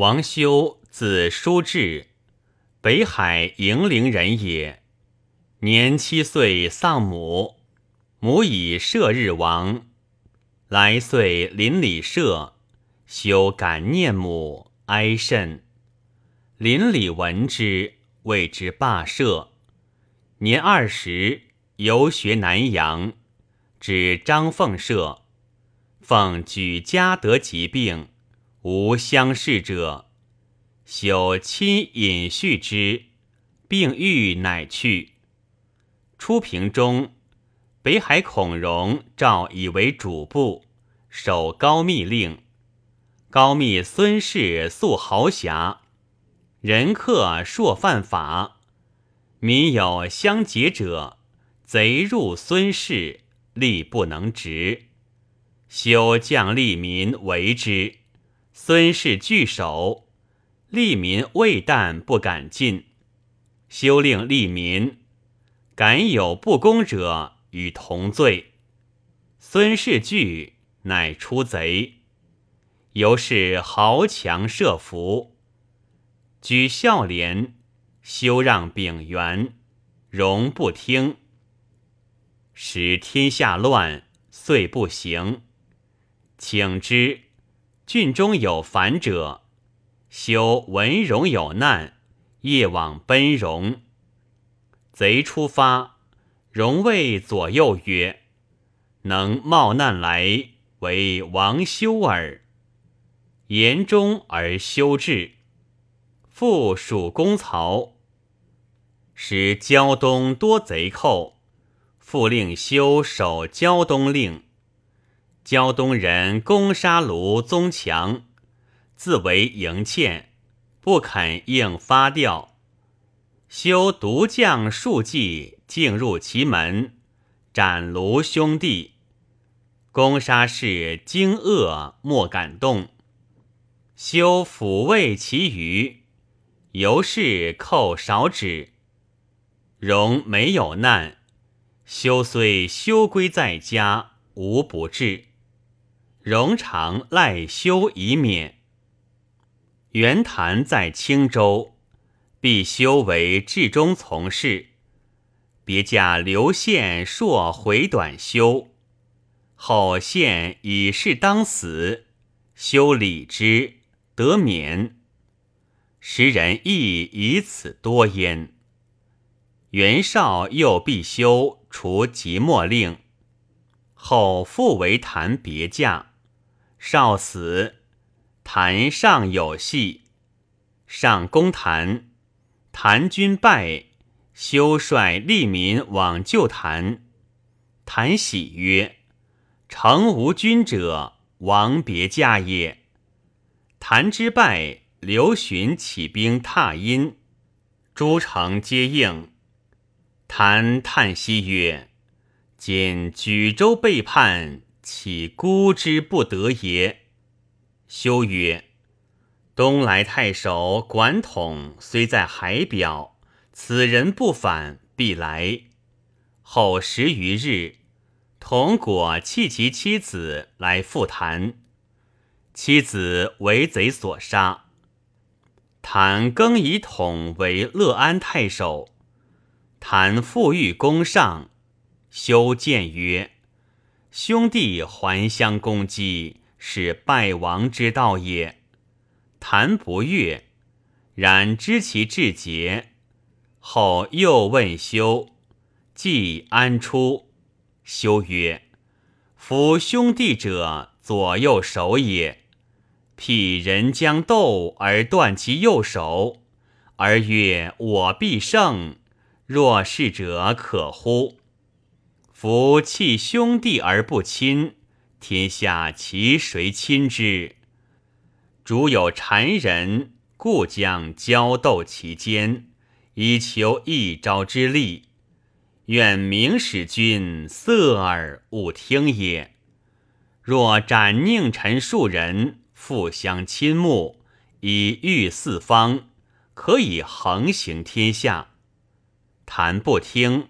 王修，字叔至，北海营陵人也。年七岁丧母，母以射日亡。来岁邻里社，修感念母，哀甚。邻里闻之，谓之罢社。年二十，游学南阳，指张凤社。凤举家得疾病，无相视者，修亲引续之，病愈，乃去。初平中，北海孔融诏以为主簿，守高密令。高密孙氏素豪侠，人客硕犯法，民有相结者，贼入孙氏，力不能执。修将利民为之，孙氏拒守，利民未旦不敢进。修令利民，敢有不公者，与同罪。孙氏惧，乃出贼。由是豪强设伏，举孝廉，修让秉元，容不听，使天下乱，遂不行。请之，郡中有反者，修文荣有难，夜往奔荣。贼出发，荣谓左右曰：“能冒难来，为王修耳。”言中而修至，复属公曹，使胶东多贼寇，复令修守胶东令。胶东人攻杀卢宗强，自为营欠，不肯应发调。修独将数骑进入其门，斩卢兄弟。攻杀士惊愕，莫敢动。修抚慰其余，由是寇少止。荣没有难，修虽休归在家，无不至。荣常赖修以免。袁谭在青州，必修为至中从事。别驾刘宪硕回短修，后宪以事当死，修礼之，得免。时人亦以此多焉。袁绍又必修除即墨令，后复为谭别驾。少死，谭上有戏。上攻谭，谭军败，休率利民往救谭。谭喜曰：“诚无君者，王别驾也。”谭之败，刘询起兵踏阴，诸城皆应。谭叹息曰：“今举州背叛。”岂孤之不得也？修曰：“东莱太守管统虽在海表，此人不反，必来。后十余日，统果弃其妻子来复谈，妻子为贼所杀。谭更以统为乐安太守。谭复欲攻上，修谏曰。”兄弟还乡攻击，是败亡之道也。谭不悦，然知其至节，后又问修：“既安出？”修曰：“夫兄弟者，左右手也。譬人将斗而断其右手，而曰我必胜，若是者可乎？”夫弃兄弟而不亲，天下其谁亲之？主有谗人，故将交斗其间，以求一招之利。愿明使君色耳勿听也。若斩佞臣数人，复相亲睦，以御四方，可以横行天下。谈不听。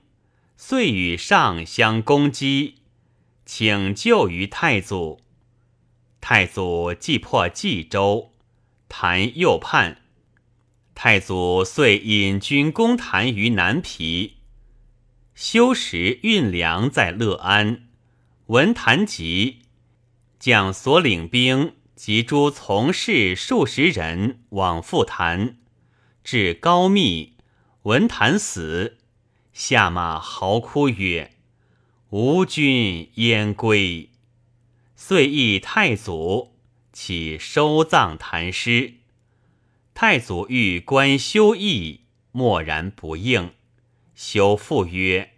遂与上相攻击，请救于太祖。太祖既破冀州，谭右叛。太祖遂引军攻谭于南皮。修时运粮在乐安，闻谭急，将所领兵及诸从事数十人往复谭，至高密，闻谭死，下马嚎哭曰：“吾君焉归？”遂诣太祖，起收葬谭尸。太祖欲观修义，默然不应。修复曰：“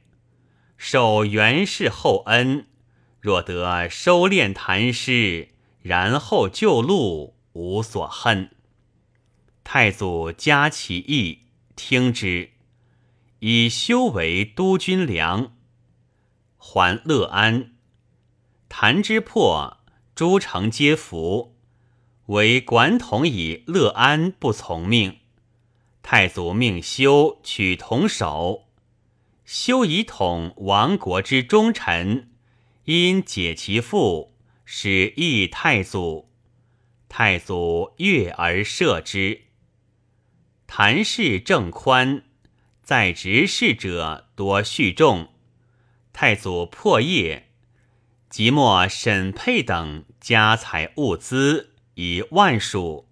受袁氏厚恩，若得收敛谭师，然后就路，无所恨。”太祖加其意，听之，以修为都军粮，还乐安。谭之破，诸城皆服，唯管统以乐安不从命。太祖命修取同守。修以统亡国之忠臣，因解其父，使诣太祖。太祖悦而赦之。谭氏正宽，在职事者多蓄众。太祖破业，即墨沈佩等家财物资以万数，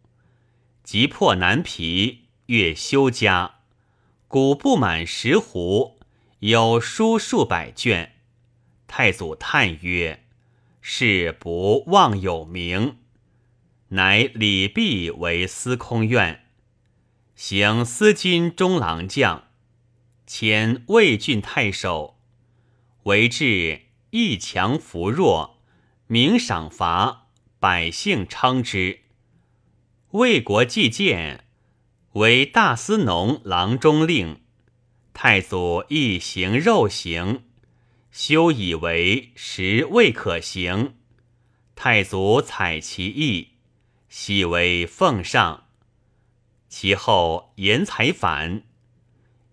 即破南皮，越修家，谷不满十斛。有书数百卷，太祖叹曰：“是不忘有名。”乃礼毕为司空院，行司金中郎将，迁魏郡太守，为治义强扶弱，明赏罚，百姓称之。魏国既见，为大司农郎中令。太祖亦行肉刑，修以为实未可行。太祖采其意，喜为奉上。其后言才反，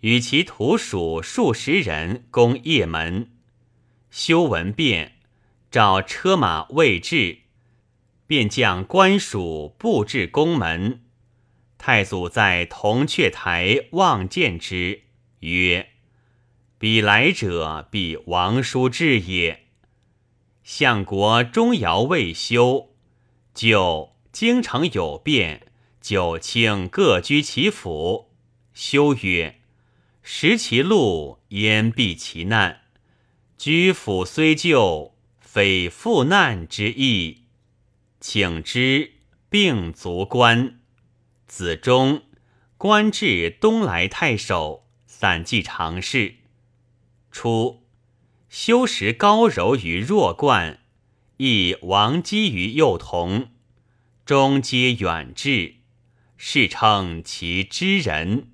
与其徒属数十人攻邺门。修闻变，召车马未至，便将官属布置宫门。太祖在铜雀台望见之。曰：“彼来者，必王叔至也。相国钟繇未休，就京城有变，九卿各居其府。修曰：‘食其禄，焉避其难？居府虽旧，非负难之意。请之，并卒官。子忠官至东莱太守。’”散记常事。初，修识高柔于弱冠，亦王基于幼童，终皆远志，世称其知人。